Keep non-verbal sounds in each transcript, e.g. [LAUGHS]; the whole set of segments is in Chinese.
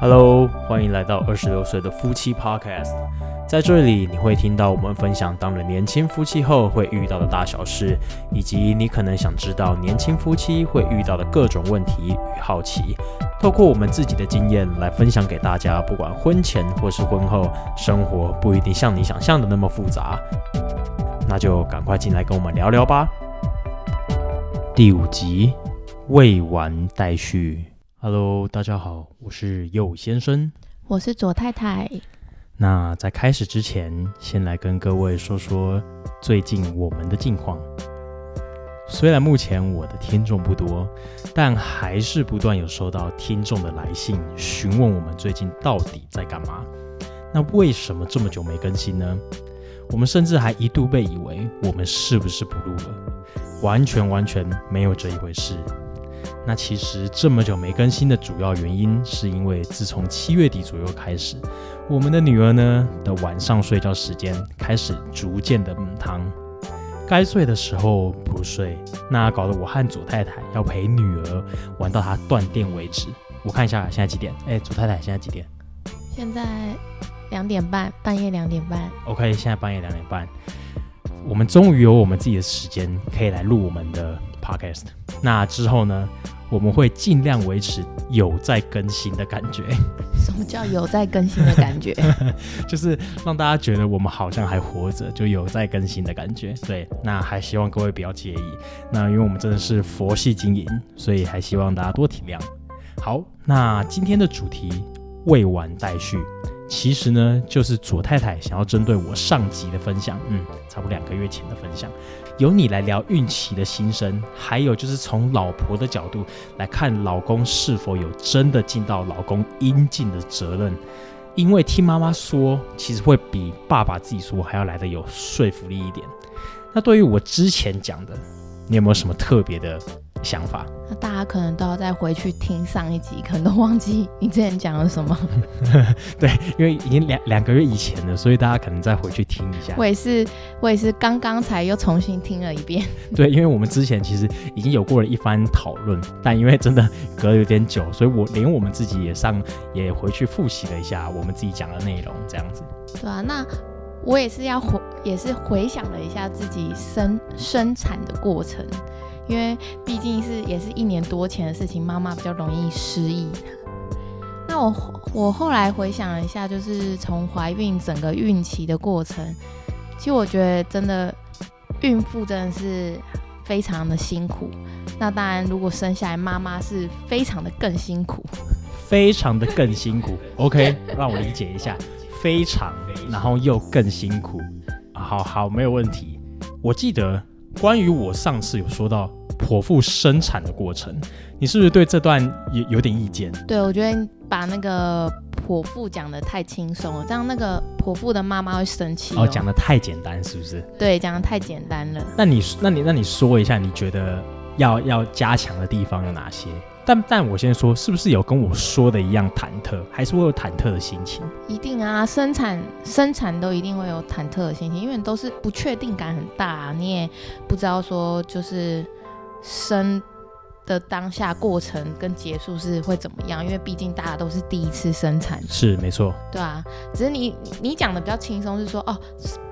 Hello，欢迎来到二十六岁的夫妻 Podcast。在这里，你会听到我们分享当了年轻夫妻后会遇到的大小事，以及你可能想知道年轻夫妻会遇到的各种问题与好奇。透过我们自己的经验来分享给大家，不管婚前或是婚后，生活不一定像你想象的那么复杂。那就赶快进来跟我们聊聊吧。第五集未完待续。Hello，大家好，我是右先生。我是左太太。那在开始之前，先来跟各位说说最近我们的近况。虽然目前我的听众不多，但还是不断有收到听众的来信，询问我们最近到底在干嘛。那为什么这么久没更新呢？我们甚至还一度被以为我们是不是不录了？完全完全没有这一回事。那其实这么久没更新的主要原因，是因为自从七月底左右开始，我们的女儿呢的晚上睡觉时间开始逐渐的母汤，该睡的时候不睡，那搞得我和左太太要陪女儿玩到她断电为止。我看一下现在几点？哎，左太太现在几点？现在两点半，半夜两点半。OK，现在半夜两点半，我们终于有我们自己的时间可以来录我们的 Podcast。那之后呢，我们会尽量维持有在更新的感觉，什么叫有在更新的感觉？[LAUGHS] 就是让大家觉得我们好像还活着，就有在更新的感觉。对，那还希望各位不要介意。那因为我们真的是佛系经营，所以还希望大家多体谅。好，那今天的主题未完待续。其实呢，就是左太太想要针对我上集的分享，嗯，差不多两个月前的分享，由你来聊孕期的心声，还有就是从老婆的角度来看老公是否有真的尽到老公应尽的责任。因为听妈妈说，其实会比爸爸自己说还要来的有说服力一点。那对于我之前讲的，你有没有什么特别的想法？那大家可能都要再回去听上一集，可能都忘记你之前讲了什么。[LAUGHS] 对，因为已经两两个月以前了，所以大家可能再回去听一下。我也是，我也是刚刚才又重新听了一遍。[LAUGHS] 对，因为我们之前其实已经有过了一番讨论，但因为真的隔了有点久，所以我连我们自己也上也回去复习了一下我们自己讲的内容，这样子。对啊，那我也是要回，也是回想了一下自己生生产的过程，因为毕竟是也是一年多前的事情，妈妈比较容易失忆。那我我后来回想了一下，就是从怀孕整个孕期的过程，其实我觉得真的孕妇真的是非常的辛苦。那当然，如果生下来妈妈是非常的更辛苦。非常的更辛苦。OK，让我理解一下，非常，然后又更辛苦。好好，没有问题。我记得关于我上次有说到剖腹生产的过程，你是不是对这段有有点意见？对，我觉得把那个剖腹讲的太轻松了，这样那个剖腹的妈妈会生气哦，讲的太简单，是不是？对，讲的太简单了。那你那你那你说一下，你觉得要要加强的地方有哪些？但但我先说，是不是有跟我说的一样忐忑，还是会有忐忑的心情？一定啊，生产生产都一定会有忐忑的心情，因为都是不确定感很大、啊，你也不知道说就是生的当下过程跟结束是会怎么样，因为毕竟大家都是第一次生产，是没错，对啊。只是你你讲的比较轻松，是说哦，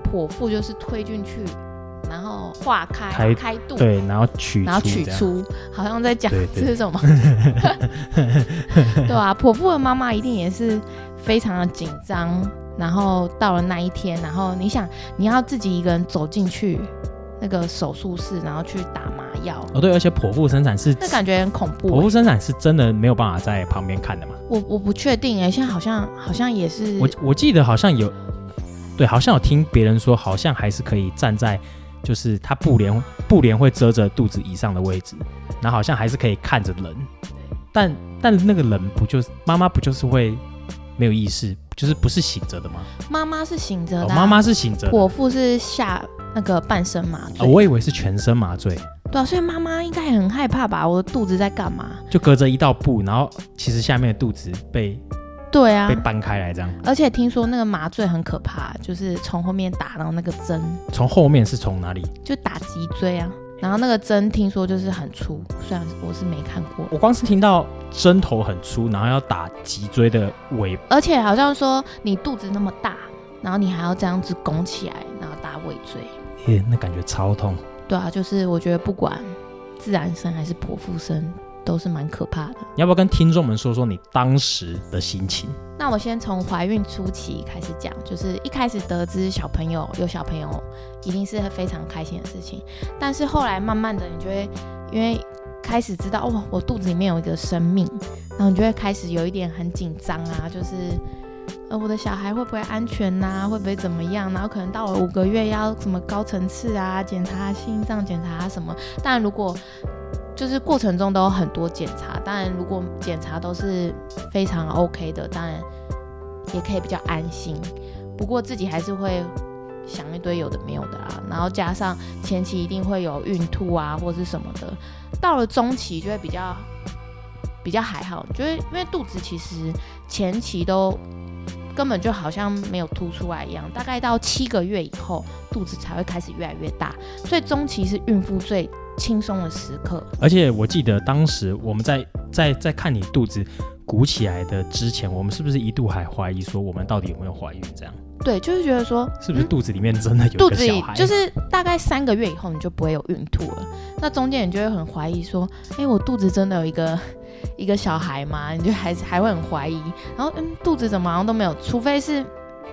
剖腹就是推进去，然后化开开开肚，对，然后取然后取出，好像在讲这是什么？[LAUGHS] 对啊，剖腹的妈妈一定也是非常的紧张，然后到了那一天，然后你想你要自己一个人走进去那个手术室，然后去打麻药，哦对，而且剖腹生产是那感觉很恐怖剖腹欸。生产是真的没有办法在旁边看的嘛？我我不确定哎，现在好像好像也是我我记得好像有，对，好像有听别人说，好像还是可以站在，就是它布帘布帘会遮着肚子以上的位置，然后好像还是可以看着人，但但那个人不就是妈妈不就是会没有意识，就是不是醒着的吗？妈妈是醒着的妈妈是醒着的，剖腹是下那个半身麻醉，哦我以为是全身麻醉，对啊，所以妈妈应该也很害怕吧？我的肚子在干嘛？就隔着一道布，然后其实下面的肚子被对啊被，搬开来这样。而且听说那个麻醉很可怕，就是从后面打到那个针，从后面是从哪里？就打脊椎啊。然后那个针听说就是很粗，虽然我是没看过，我光是听到针头很粗，然后要打脊椎的尾，而且好像说你肚子那么大，然后你还要这样子拱起来，然后打尾椎。耶，那感觉超痛。对啊，就是我觉得不管自然生还是剖腹生，都是蛮可怕的。你要不要跟听众们说说你当时的心情？那我先从怀孕初期开始讲，就是一开始得知小朋友有小朋友，一定是非常开心的事情。但是后来慢慢的，你就会因为开始知道哦，我肚子里面有一个生命，然后你就会开始有一点很紧张啊，就是呃我的小孩会不会安全呐、会不会怎么样？然后可能到了五个月要什么高层次啊，检查心脏，检查什么。但如果就是过程中都有很多检查，当然如果检查都是非常 OK 的，当然也可以比较安心。不过自己还是会想一堆有的没有的啦，然后加上前期一定会有孕吐啊或是什么的，到了中期就会比较比较还好，就是因为肚子其实前期都根本就好像没有凸出来一样，大概到七个月以后肚子才会开始越来越大，所以中期是孕妇最轻松的时刻。而且我记得当时我们在在在看你肚子鼓起来的之前，我们是不是一度还怀疑说我们到底有没有怀孕？这样对，就是觉得说是不是肚子里面真的有肚子里一个小孩？就是大概三个月以后你就不会有孕吐了，那中间你就会很怀疑说，哎、我肚子真的有一个一个小孩吗？你就还是还会很怀疑，然后嗯，肚子怎么好像都没有，除非是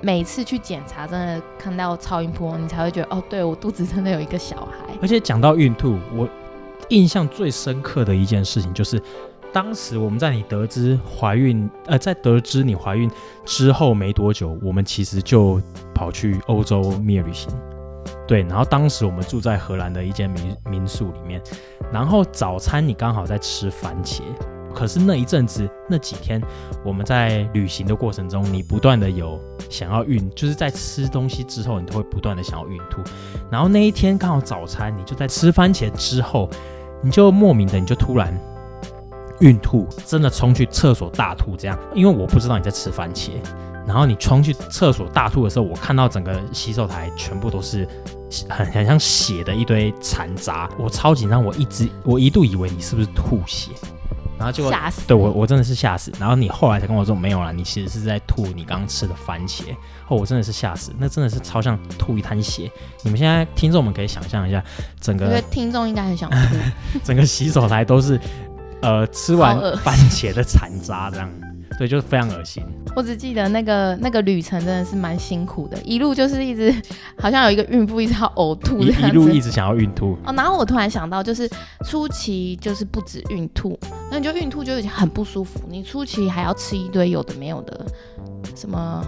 每次去检查真的看到超音波，你才会觉得哦，对我肚子真的有一个小孩。而且讲到孕吐，我印象最深刻的一件事情就是，当时我们在你得知怀孕，呃，在得知你怀孕之后没多久，我们其实就跑去欧洲蜜月旅行。对，然后当时我们住在荷兰的一间民民宿里面，然后早餐你刚好在吃番茄，可是那一阵子那几天我们在旅行的过程中，你不断的有想要孕，就是在吃东西之后，你都会不断的想要孕吐。然后那一天刚好早餐，你就在吃番茄之后，你就莫名的你就突然孕吐，真的冲去厕所大吐这样，因为我不知道你在吃番茄，然后你冲去厕所大吐的时候，我看到整个洗手台全部都是很很像血的一堆残渣，我超紧张，我一直我一度以为你是不是吐血，然后结果吓死！对我，我真的是吓死。然后你后来才跟我说没有啦，你其实是在吐你刚刚吃的番茄。哦，我真的是吓死，那真的是超像吐一滩血。你们现在听众们可以想象一下，整个听众应该很想吐。[LAUGHS] 整个洗手台都是呃吃完番茄的残渣，这样，对，就是非常恶心。我只记得那个那个旅程真的是蛮辛苦的，一路就是一直 [LAUGHS] 好像有一个孕妇一直要呕吐一路一直想要孕吐，哦，然后我突然想到，就是初期就是不止孕吐，那你就孕吐就已经很不舒服，你初期还要吃一堆有的没有的，什么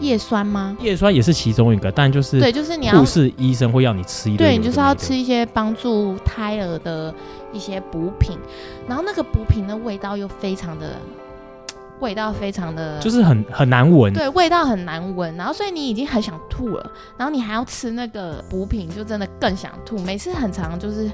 叶酸吗？叶酸也是其中一个，但就是对，就是你要护士医生会要你吃一堆对你就是要吃一些帮助胎儿的一些补品，然后那个补品的味道又非常的，味道非常的，就是很很难闻。对，味道很难闻，然后所以你已经很想吐了，然后你还要吃那个补品，就真的更想吐。每次很长就是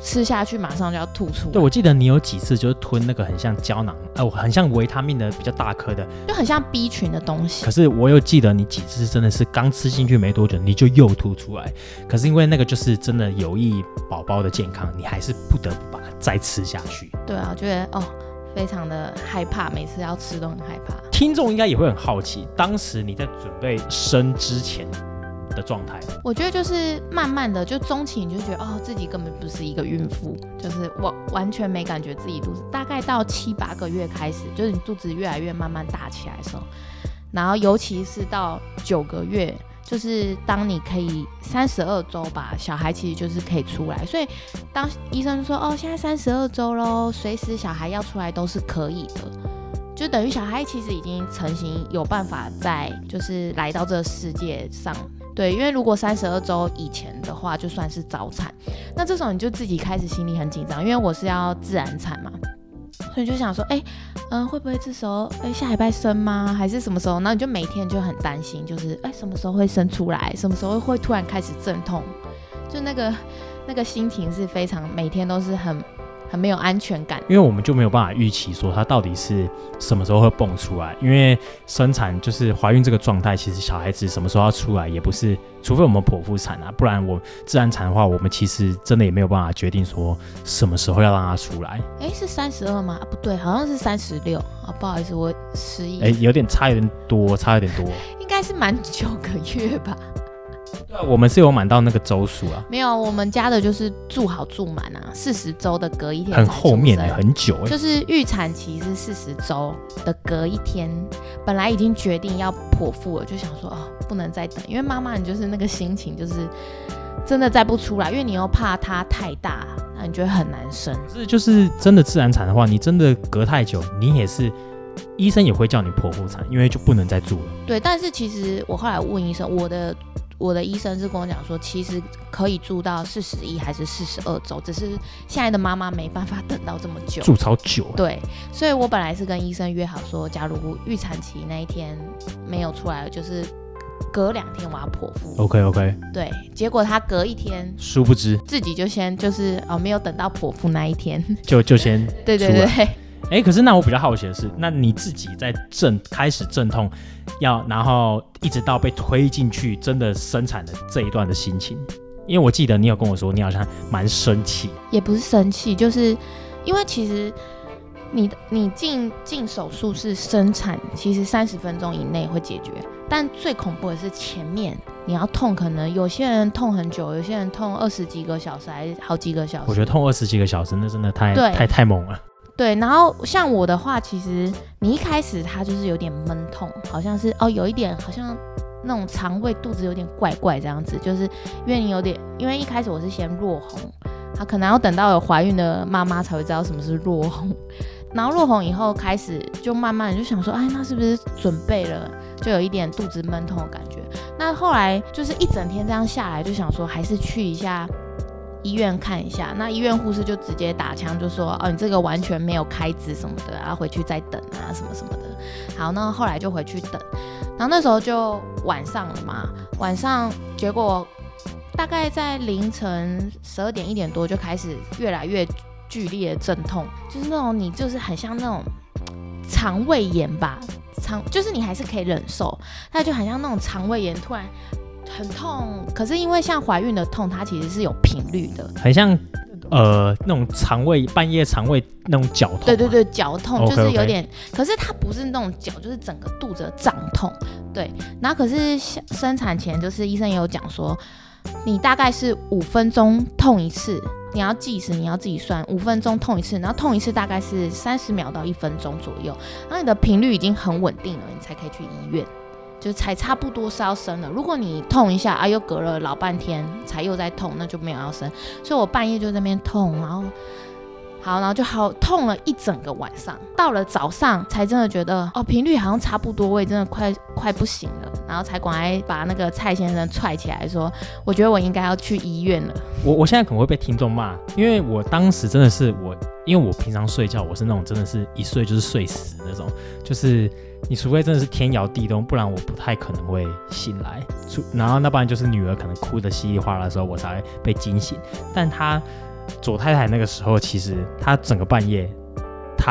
吃下去马上就要吐出对，来，我记得你有几次就是吞那个很像胶囊，呃，很像维他命的比较大颗的，就很像 B 群的东西可。是我又记得你几次真的是刚吃进去没多久你就又吐出来，可是因为那个就是真的有益宝宝的健康，你还是不得不把它再吃下去。对啊，我觉得哦，非常的害怕，每次要吃都很害怕。听众应该也会很好奇，当时你在准备生之前的状态。我觉得就是慢慢的，就中期你就觉得哦，自己根本不是一个孕妇，就是我完全没感觉自己肚子。大概到七八个月开始，就是你肚子越来越慢慢大起来的时候，然后尤其是到九个月，就是当你可以三十二周吧，小孩其实就是可以出来。所以当医生说哦，现在三十二周喽，随时小孩要出来都是可以的。就等于小孩其实已经成型，有办法在就是来到这个世界上对，因为如果三十二周以前的话，就算是早产，那这时候你就自己开始心里很紧张，因为我是要自然产嘛，所以就想说，哎、嗯、会不会这时候，哎、下礼拜生吗？还是什么时候？然后你就每天就很担心，就是，哎、什么时候会生出来？什么时候会突然开始阵痛？就那个那个心情是非常每天都是很很没有安全感。因为我们就没有办法预期说它到底是什么时候会蹦出来，因为生产就是怀孕这个状态，其实小孩子什么时候要出来也不是，除非我们剖腹产啊，不然我自然产的话，我们其实真的也没有办法决定说什么时候要让它出来。哎，是三十二吗？啊，不对，好像是三十六啊，不好意思，我失忆。哎，有点差，有点多，差有点多，[LAUGHS] 应该是满九个月吧。对，我们是有满到那个周数啊。没有，我们家的就是住好住满啊，四十周的隔一天。很后面哎，很久哎。就是预产期是四十周的隔一天，本来已经决定要剖腹了，就想说哦，不能再等，因为妈妈你就是那个心情就是真的再不出来，因为你又怕它太大，那你觉得很难生。是，就是真的自然产的话，你真的隔太久，你也是医生也会叫你剖腹产，因为就不能再住了。对，但是其实我后来问医生，我的。我的医生是跟我讲说，其实可以住到四十一还是四十二周，只是现在的妈妈没办法等到这么久，住超久。对，所以我本来是跟医生约好说，假如预产期那一天没有出来，就是隔两天我要剖腹。OK OK。对，结果他隔一天，殊不知自己就先就是哦，没有等到剖腹那一天，就就先对 [LAUGHS] 对对。哎，可是那我比较好奇的是，那你自己在阵开始阵痛，要然后一直到被推进去真的生产的这一段的心情，因为我记得你有跟我说，你好像蛮生气，也不是生气，就是因为其实你你进进手术室生产，其实三十分钟以内会解决，但最恐怖的是前面你要痛，可能有些人痛很久，有些人痛二十几个小时，还是好几个小时。我觉得痛二十几个小时，那真的太太太猛了。对，然后像我的话，其实你一开始它就是有点闷痛，好像是哦，有一点好像那种肠胃肚子有点怪怪这样子，就是因为你有点，因为一开始我是先落红，他可能要等到有怀孕的妈妈才会知道什么是落红，[LAUGHS] 然后落红以后开始就慢慢就想说，哎，那是不是准备了，就有一点肚子闷痛的感觉？那后来就是一整天这样下来，就想说还是去一下。医院看一下，那医院护士就直接打枪，就说哦，你这个完全没有开支什么的，然后回去再等啊，什么什么的。好，那后来就回去等，然后那时候就晚上了嘛，晚上结果大概在凌晨十二点一点多就开始越来越剧烈的阵痛，就是那种你就是很像那种肠胃炎吧，肠就是你还是可以忍受，但就很像那种肠胃炎突然。很痛，可是因为像怀孕的痛，它其实是有频率的，很像呃那种肠胃半夜肠胃那种绞痛。对对对，绞痛就是有点，可是它不是那种绞，就是整个肚子胀痛。对，然后可是生产前就是医生也有讲说，你大概是五分钟痛一次，你要计时，你要自己算五分钟痛一次，然后痛一次大概是三十秒到一分钟左右，然后你的频率已经很稳定了，你才可以去医院。就才差不多是要生了。如果你痛一下啊，又隔了老半天才又在痛，那就没有要生。所以我半夜就在那边痛，然后好，然后就好痛了一整个晚上。到了早上才真的觉得哦，频率好像差不多，我也真的快快不行了。然后才赶快把那个蔡先生踹起来，说我觉得我应该要去医院了。我我现在可能会被听众骂，因为我当时真的是我，因为我平常睡觉我是那种真的是一睡就是睡死那种，就是。你除非真的是天摇地动，不然我不太可能会醒来。出然后那不然就是女儿可能哭的稀里哗啦的时候，我才会被惊醒。但他左太太那个时候，其实她整个半夜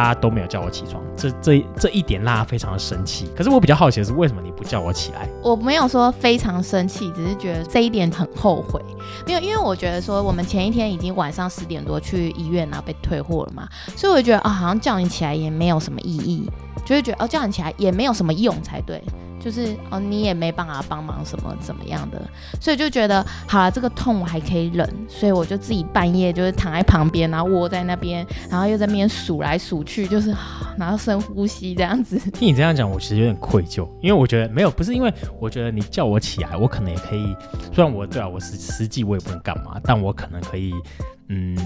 他都没有叫我起床，这这这一点让他非常的生气。可是我比较好奇的是，为什么你不叫我起来？我没有说非常生气，只是觉得这一点很后悔。没有，因为我觉得说我们前一天已经晚上十点多去医院然后被退货了嘛，所以我就觉得啊，好像叫你起来也没有什么意义。就会觉得哦，叫你起来也没有什么用才对，就是哦，你也没办法帮忙什么怎么样的，所以就觉得好了，这个痛我还可以忍，所以我就自己半夜就是躺在旁边，然后窝在那边，然后又在那边数来数去，就是然后深呼吸这样子。听 [LAUGHS] 你这样讲，我其实有点愧疚，因为我觉得没有，不是因为我觉得你叫我起来，我可能也可以，虽然我对啊，我实实际我也不能干嘛，但我可能可以，嗯，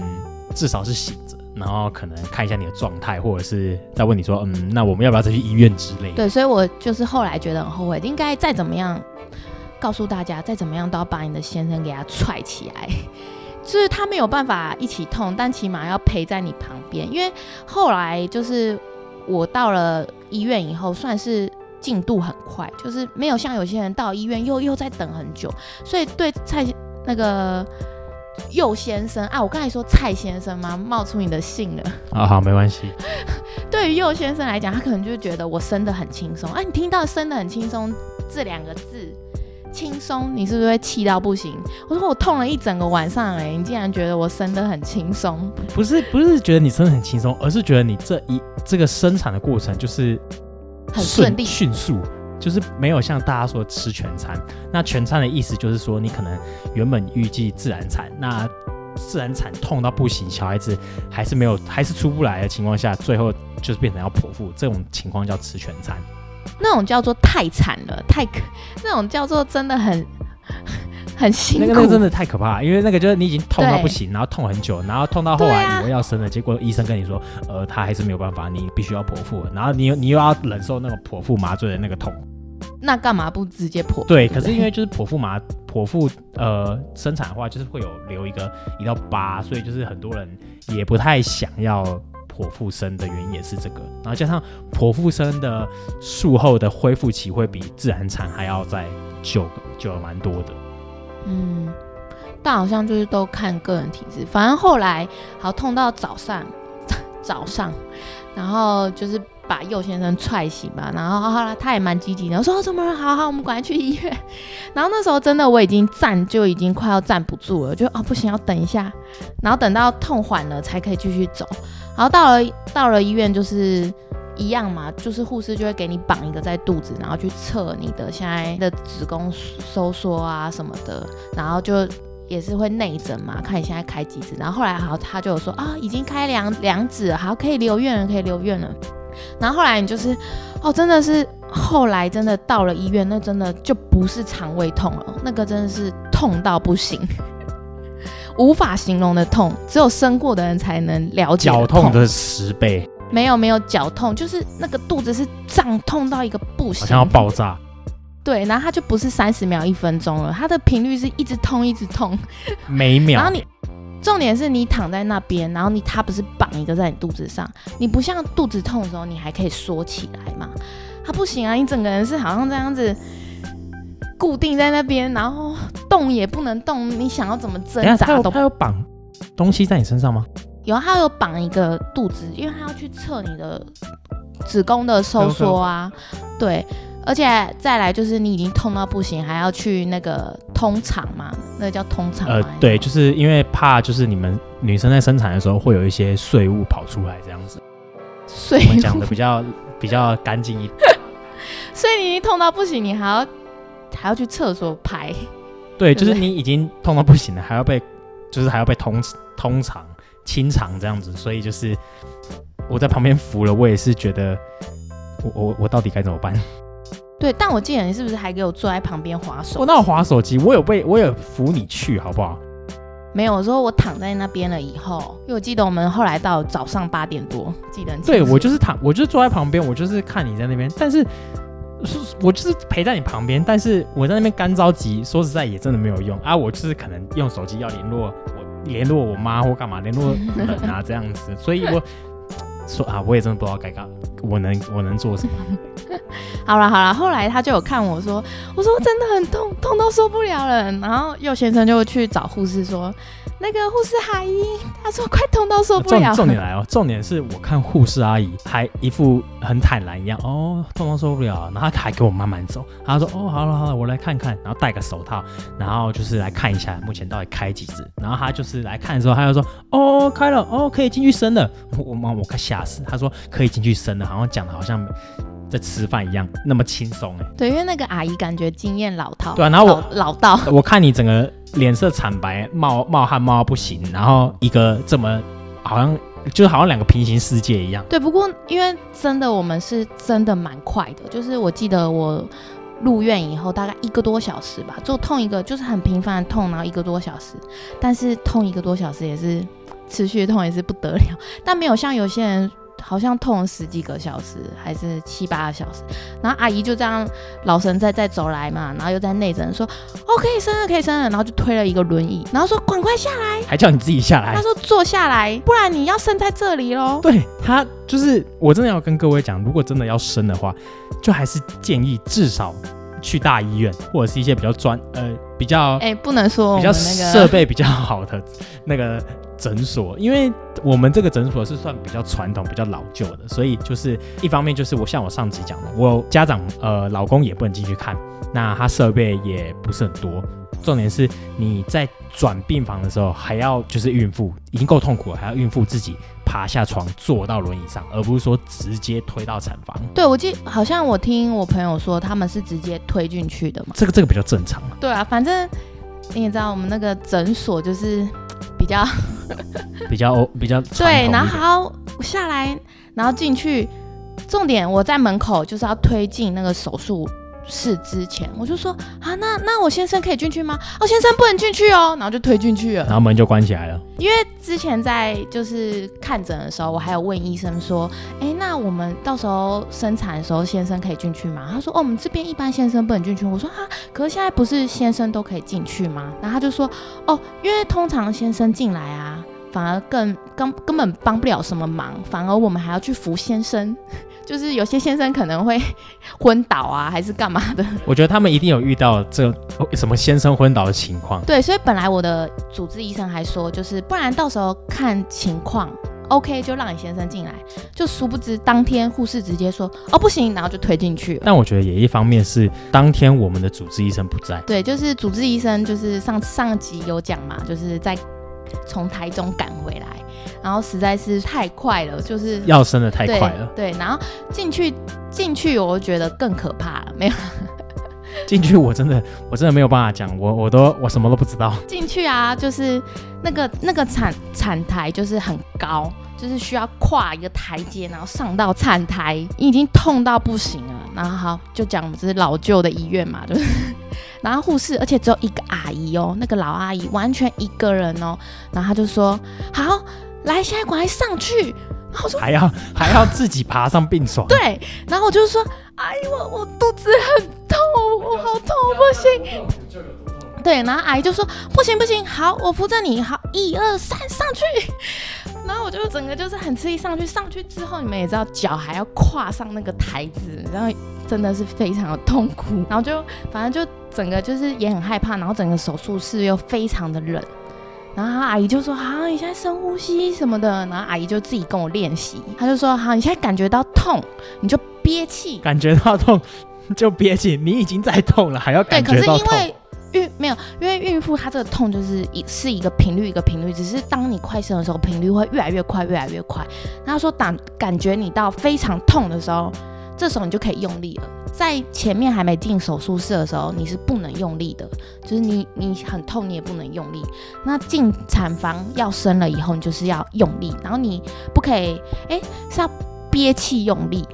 至少是醒着。然后可能看一下你的状态，或者是再问你说，嗯，那我们要不要再去医院之类？对，所以我就是后来觉得很后悔，应该再怎么样告诉大家，再怎么样都要把你的先生给他踹起来，[LAUGHS] 就是他没有办法一起痛，但起码要陪在你旁边。因为后来就是我到了医院以后，算是进度很快，就是没有像有些人到医院又又在等很久，所以对蔡那个。右先生啊，我刚才说蔡先生吗？冒出你的姓了。啊，好，没关系。[LAUGHS] 对于右先生来讲，他可能就觉得我生的很轻松。哎、你听到“生的很轻松”这两个字，轻松，你是不是会气到不行？我说我痛了一整个晚上、哎，你竟然觉得我生的很轻松？不是不是觉得你生的很轻松，而是觉得你这一这个生产的过程就是很顺利迅速，就是没有像大家说吃全餐。那全餐的意思就是说，你可能原本预计自然产，那自然产痛到不行，小孩子还是没有还是出不来的情况下，最后就是变成要剖腹，这种情况叫吃全餐。那种叫做太惨了，太可，那种叫做真的很很辛苦。那个那个真的太可怕了，因为那个就是你已经痛到不行，然后痛很久，然后痛到后来以为要生了，结果医生跟你说，呃，他还是没有办法，你必须要剖腹，然后你又你又要忍受那个剖腹麻醉的那个痛。那干嘛不直接剖？对，可是因为就是剖腹麻剖腹呃生产的话，就是会有留一个一道疤，所以就是很多人也不太想要剖腹生的原因也是这个。然后加上剖腹生的术后的恢复期会比自然产还要再久久了蛮多的。嗯，但好像就是都看个人体质。反正后来好痛到早上，早上，然后就是把右先生踹醒吧。然后后来他也蛮积极的，我说、怎么？好好，我们赶快去医院。[LAUGHS] 然后那时候真的我已经站就已经快要站不住了，就哦不行，要等一下。然后等到痛缓了才可以继续走。然后到了到了医院就是。一样嘛，就是护士就会给你绑一个在肚子，然后去测你的现在的子宫收缩啊什么的，然后就也是会内诊嘛，看你现在开几指。然后后来好，他就有说啊，已经开两两指，好，可以留院了，可以留院了。然后后来你就是，哦，真的是后来真的到了医院，那真的就不是肠胃痛了，那个真的是痛到不行，[LAUGHS] 无法形容的痛，只有生过的人才能了解绞痛的十倍，没有没有绞痛，就是那个肚子是胀痛到一个不行，好像要爆炸。对，然后它就不是三十秒一分钟了，它的频率是一直痛一直痛。每秒。然后你重点是你躺在那边，然后你它不是绑一个在你肚子上，你不像肚子痛的时候你还可以缩起来嘛，它不行啊，你整个人是好像这样子固定在那边，然后动也不能动，你想要怎么挣等下他有扎都他有绑东西在你身上吗？有，它有绑一个肚子，因为它要去测你的子宫的收缩啊，对，而且再来就是你已经痛到不行，还要去那个通肠嘛，那个叫通肠呃，对，就是因为怕就是你们女生在生产的时候会有一些碎物跑出来这样子，所以我们讲的比较比较干净一点。[LAUGHS] 所以你已经痛到不行，你还要还要去厕所排，对？就是你已经痛到不行了，还要被就是还要被通通肠清肠这样子，所以就是我在旁边扶了，我也是觉得我我我到底该怎么办？对，但我记得你是不是还给我坐在旁边划手？我那有划手机，我有被我有扶你去，好不好？没有，我说我躺在那边了以后，因为我记得我们后来到早上八点多，记得很对我就是躺，我就是坐在旁边，我就是看你在那边，但是是我就是陪在你旁边，但是我在那边干着急，说实在也真的没有用啊。我就是可能用手机要联络我联络我妈或干嘛，联络人啊 [LAUGHS] 这样子，所以我 [TSK] 说啊，我也真的不知道该干，我能我能做什么。好了好了，后来他就有看我说，我说真的很痛，痛到受不了了。然后右先生就去找护士说，那个护士阿姨，他说快痛到受不重了。重点来哦，重点是我看护士阿姨还一副很坦然一样，哦，痛到受不了，然后她还给我慢慢走，她说哦，好了好了，我来看看，然后戴个手套，然后就是来看一下目前到底开几指，然后她就是来看的时候，她就说哦开了，哦可以进去生了，我我妈我快吓死，她说可以进去生了，好像讲的好像在吃饭一样那么轻松哎，对，因为那个阿姨感觉经验老套，对啊然后我老老道，我看你整个脸色惨白，冒冒汗冒到不行，然后一个这么好像就好像两个平行世界一样。对，不过因为真的我们是真的蛮快的，就是我记得我入院以后大概一个多小时吧，就痛一个就是很频繁的痛，然后一个多小时，但是痛一个多小时也是持续痛也是不得了，但没有像有些人。好像痛了十几个小时，还是七八个小时，然后阿姨就这样老神在在走来嘛，然后又在内诊说，哦可以生了可以生了，然后就推了一个轮椅，然后说赶快下来，还叫你自己下来他。说坐下来，不然你要生在这里喽。对他就是，我真的要跟各位讲，如果真的要生的话，就还是建议至少去大医院或者是一些比较专呃比比较哎、不能说比较设备比较好的那个诊所，因为我们这个诊所是算比较传统、比较老旧的，所以就是一方面就是我像我上集讲的，我家长呃老公也不能进去看，那他设备也不是很多。重点是你在转病房的时候，还要就是孕妇已经够痛苦了，还要孕妇自己爬下床坐到轮椅上，而不是说直接推到产房。对，我记好像我听我朋友说他们是直接推进去的嘛。这个这个比较正常。对啊，反正你也知道我们那个诊所就是比较比较 [LAUGHS] 比较对，然后好下来，然后进去，重点我在门口就是要推进那个手术室之前，我就说啊，那那我先生可以进去吗？哦，先生不能进去哦，然后就推进去了。然后门就关起来了。因为之前在就是看诊的时候，我还有问医生说，哎，那我们到时候生产的时候，先生可以进去吗？他说，哦，我们这边一般先生不能进去。我说，啊，可是现在不是先生都可以进去吗？然后他就说，哦，因为通常先生进来啊，反而更根根本帮不了什么忙，反而我们还要去扶先生，[LAUGHS] 就是有些先生可能会 [LAUGHS] 昏倒啊，还是干嘛的。我觉得他们一定有遇到这哦什么先生昏倒的情况。对，所以本来我的主治医生还说，就是不然到时候看情况，OK 就让你先生进来。就殊不知当天护士直接说，哦不行，然后就推进去了。但我觉得也一方面是当天我们的主治医生不在，对，就是主治医生，就是上上集有讲嘛，就是在从台中赶回来，然后实在是太快了，就是要升的太快了，对，然后进去进去，我觉得更可怕了，没有进去我真的我真的没有办法讲，我我都我什么都不知道。进去啊，就是那个那个产产台就是很高，就是需要跨一个台阶，然后上到产台，已经痛到不行了。然后好，就讲我们这是老旧的医院嘛，就是，然后护士，而且只有一个阿姨哦，那个老阿姨完全一个人哦，然后她就说好，来，现在赶快上去。然后我说还要还要自己爬上病床，对，然后我就说，阿姨，我我肚子很痛，我好痛，不行。对，然后阿姨就说不行不行，好，我扶着你，好，一二三，上去。然后我就整个就是很吃力上去，上去之后你们也知道，脚还要跨上那个台子，然后真的是非常的痛苦。然后就反正就整个就是也很害怕，然后整个手术室又非常的冷。然后阿姨就说：“好，你现在深呼吸什么的。”然后阿姨就自己跟我练习，她就说：“好，你现在感觉到痛，你就憋气。感觉到痛就憋气，你已经在痛了，还要感觉到痛。因为因为孕妇她这个痛就是一是一个频率一个频率，只是当你快生的时候，频率会越来越快，越来越快。然后说感感觉你到非常痛的时候，这时候你就可以用力了。在前面还没进手术室的时候，你是不能用力的，就是你你很痛，你也不能用力。那进产房要生了以后，你就是要用力，然后你不可以，哎，是要憋气用力。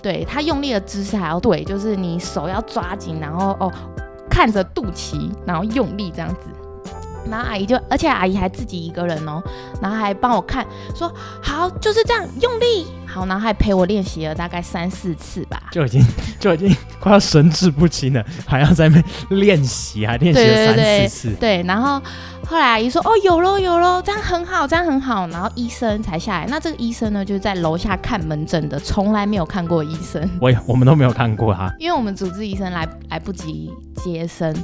对他用力的姿势还要对，就是你手要抓紧，然后哦看着肚脐，然后用力这样子。然后阿姨就，而且阿姨还自己一个人哦，然后还帮我看，说好就是这样用力，好，然后还陪我练习了大概三四次吧。就已经 [LAUGHS] 就已经 [LAUGHS] 快要神志不清了，还要在那边练习，还练习了三四次。对，然后后来阿姨说，哦有喽有喽，这样很好，这样很好。然后医生才下来，那这个医生呢，就是在楼下看门诊的，从来没有看过医生。我也我们都没有看过他，因为我们主治医生来来不及接生，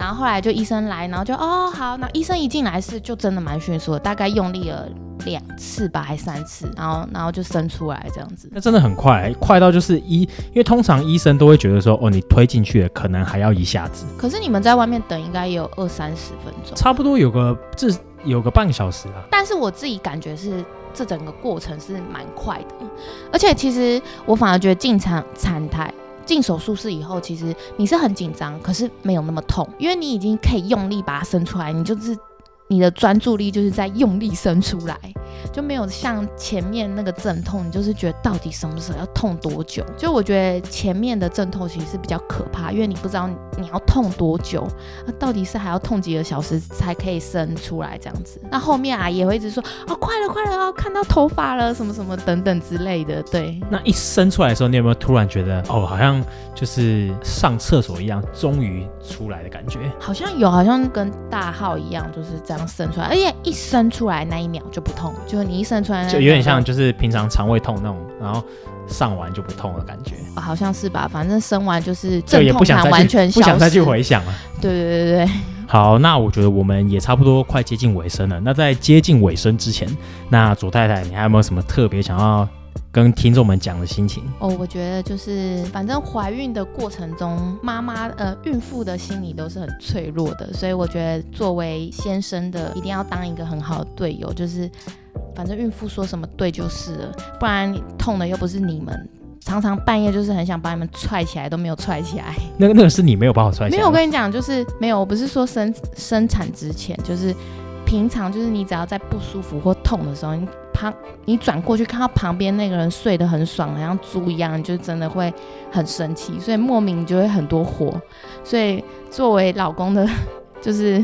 然后后来就医生来，然后就哦好，那医生一进来是就真的蛮迅速的，大概用力了两次吧，还三次，然后然后就生出来这样子。那真的很快，快到就是医，因为通常医生都会觉得说，哦，你推进去了，可能还要一下子，可是你们在外面等应该也有二三十分钟，差不多有个至有个半个小时啊。但是我自己感觉是这整个过程是蛮快的，而且其实我反而觉得进产产台。进手术室以后，其实你是很紧张，可是没有那么痛，因为你已经可以用力把它伸出来，你就是你的专注力就是在用力伸出来，就没有像前面那个阵痛，你就是觉得到底什么时候要痛多久？就我觉得前面的阵痛其实是比较可怕，因为你不知道你要痛多久，那到底是还要痛几个小时才可以生出来这样子？那后面啊也会一直说哦，快了快了哦，看到头发了什么什么等等之类的，对。那一生出来的时候，你有没有突然觉得，哦，好像就是上厕所一样，终于出来的感觉？好像有，好像跟大号一样，就是这样生出来，而且一生出来那一秒就不痛，就是你一生出来就有点像就是平常肠胃痛那种，然后上完就不痛的感觉，哦好像是吧，反正生完就是就也阵痛不想完全消失。不想再去回想了。对对对对对，好，那我觉得我们也差不多快接近尾声了。那在接近尾声之前，那左太太，你还有没有什么特别想要跟听众们讲的心情？哦，我觉得就是，反正怀孕的过程中，妈妈呃孕妇的心理都是很脆弱的，所以我觉得作为先生的，一定要当一个很好的队友，就是反正孕妇说什么对就是了，不然痛的又不是你们。常常半夜就是很想把你们踹起来，都没有踹起来。[LAUGHS] 那个那个是你没有办法踹起来，没有，我跟你讲，就是没有，我不是说生生产之前，就是平常，就是你只要在不舒服或痛的时候，你旁你转过去看到旁边那个人睡得很爽，好像猪一样，你就真的会很生气，所以莫名就会很多火。所以作为老公的，就是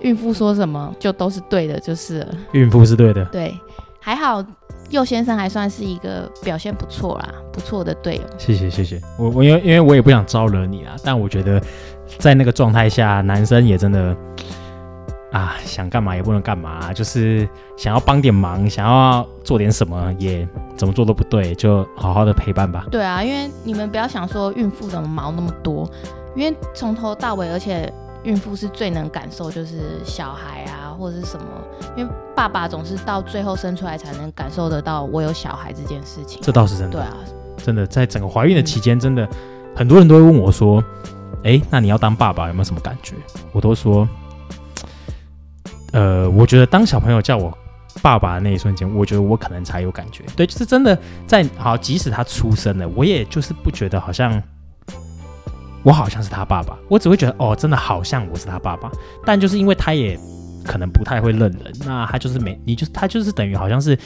孕妇说什么就都是对的，就是了。孕妇是对的。对，还好佑先生还算是一个表现不错啦，不错的队友。谢谢谢谢，我我因为因为我也不想招惹你啊，但我觉得在那个状态下，男生也真的啊想干嘛也不能干嘛，就是想要帮点忙，想要做点什么也怎么做都不对，就好好的陪伴吧。对啊，因为你们不要想说孕妇怎么毛那么多，因为从头到尾，而且孕妇是最能感受就是小孩啊或者是什么，因为爸爸总是到最后生出来才能感受得到我有小孩这件事情。这倒是真的，对啊，真的在整个怀孕的期间，真的很多人都会问我说：“诶，那你要当爸爸有没有什么感觉？”我都说，呃，我觉得当小朋友叫我爸爸的那一瞬间，我觉得我可能才有感觉。对，就是真的在好，即使他出生了，我也就是不觉得好像我好像是他爸爸，我只会觉得哦，真的好像我是他爸爸。但就是因为他也可能不太会认人，那他就是没，你就他就是等于好像是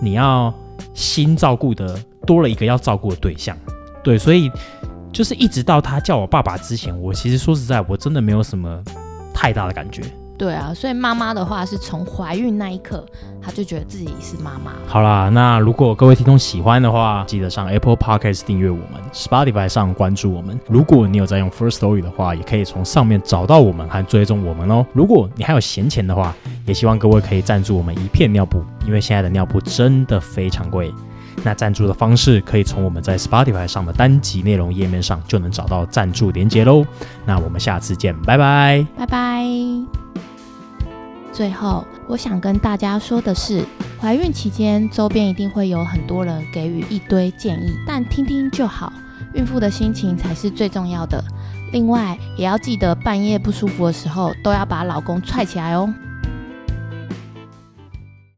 你要新照顾的多了一个要照顾的对象，对，所以就是一直到他叫我爸爸之前，我其实说实在，我真的没有什么太大的感觉。对啊，所以妈妈的话是从怀孕那一刻，她就觉得自己是妈妈。好啦，那如果各位听众喜欢的话，记得上 Apple Podcast 订阅我们，Spotify 上关注我们。如果你有在用 First Story 的话，也可以从上面找到我们和追踪我们哦。如果你还有闲钱的话，也希望各位可以赞助我们一片尿布，因为现在的尿布真的非常贵。那赞助的方式可以从我们在 Spotify 上的单集内容页面上就能找到赞助连接喽。那我们下次见，拜拜。拜拜。最后，我想跟大家说的是，怀孕期间周边一定会有很多人给予一堆建议，但听听就好，孕妇的心情才是最重要的。另外，也要记得半夜不舒服的时候，都要把老公踹起来哦。